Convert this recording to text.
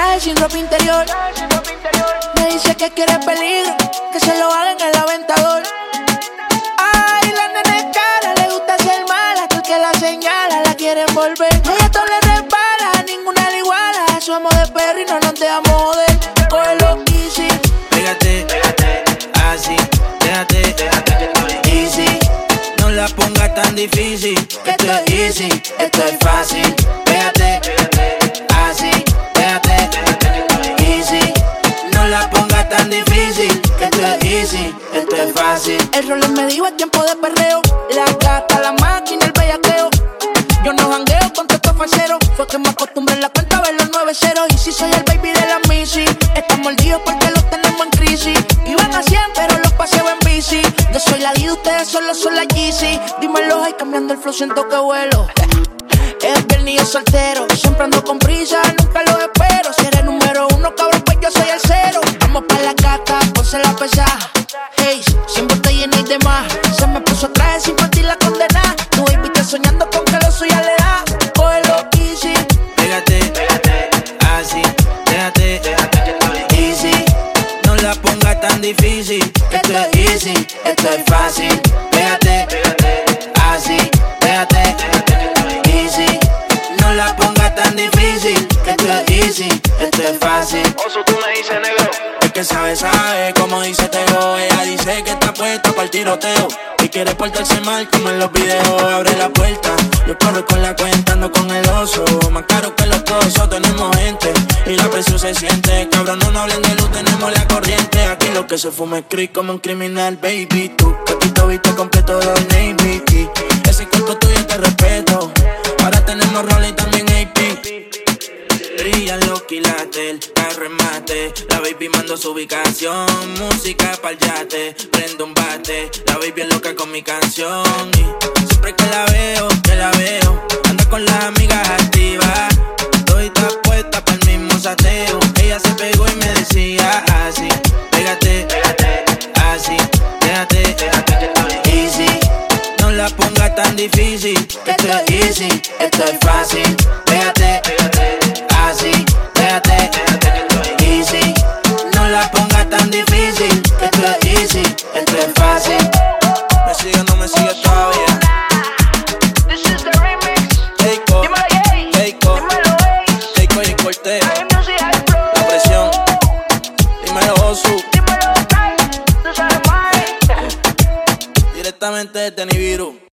Traje sin ropa interior. Me dice que quiere peligro, que se lo hagan en el aventador. Ay, la nena es cara, le gusta ser mala, tú que la señala, la quieren volver. No esto le repara, ninguna le iguala. Somos de perro y no nos dejamos joder. Cógelo easy, Pégate, pégate, así, déjate, déjate, easy. No la pongas tan difícil, que esto es easy, esto es fácil. Tan difícil, esto es easy, esto es fácil. el rol me dijo es tiempo de perreo. La gata, la máquina, el bellaqueo. Yo no jangueo con estos falseros. Fue que me acostumbré en la cuenta a ver los nueve ceros. Y si soy el baby de la Missy, están mordidos porque los tenemos en crisis. Iban a 100, pero los paseo en bici. Yo soy la D, ustedes solo son la Yeezy. Dímelo, ay, cambiando el flow, siento que vuelo. Es viernes y yo soltero. Siempre ando con prisa, nunca lo espero. Vamos pa' la gata, ponse la pesada. Hey, sin botella ni demás. Se me puso traje sin partir la condena. Tu baby está soñando con que lo suya le da. Cógelo easy. Pégate, pégate, así, déjate, déjate, easy. No la pongas tan difícil, que esto es easy, esto es fácil. Pégate, pégate, así, fácil. Oso, tú me dices negro. El que sabe, sabe, como dice Teo. Ella dice que está puesta para el tiroteo. Y quiere portarse mal como en los videos. Abre la puerta, yo corro con la cuenta, ando con el oso. Más caro que los cosos, tenemos gente. Y la presión se siente. Cabrón, no nos hablen de luz, tenemos la corriente. Aquí lo que se fuma es creep como un criminal, baby. Tú, poquito viste completo de name Ese cuerpo tuyo te respeto. Ahora tenemos rol y también AP. Brillan los quilates, el remate. La baby mando su ubicación. Música pa'l yate, prendo un bate. La baby es loca con mi canción. Y siempre que la veo, que la veo, anda con las amigas activas. Estoy puesta para el mismo sateo. Ella se pegó y me decía así: Pégate, pégate, así, déjate, déjate, easy. No la pongas tan difícil, que esto es easy, esto es fácil. Directamente desde Nibiru.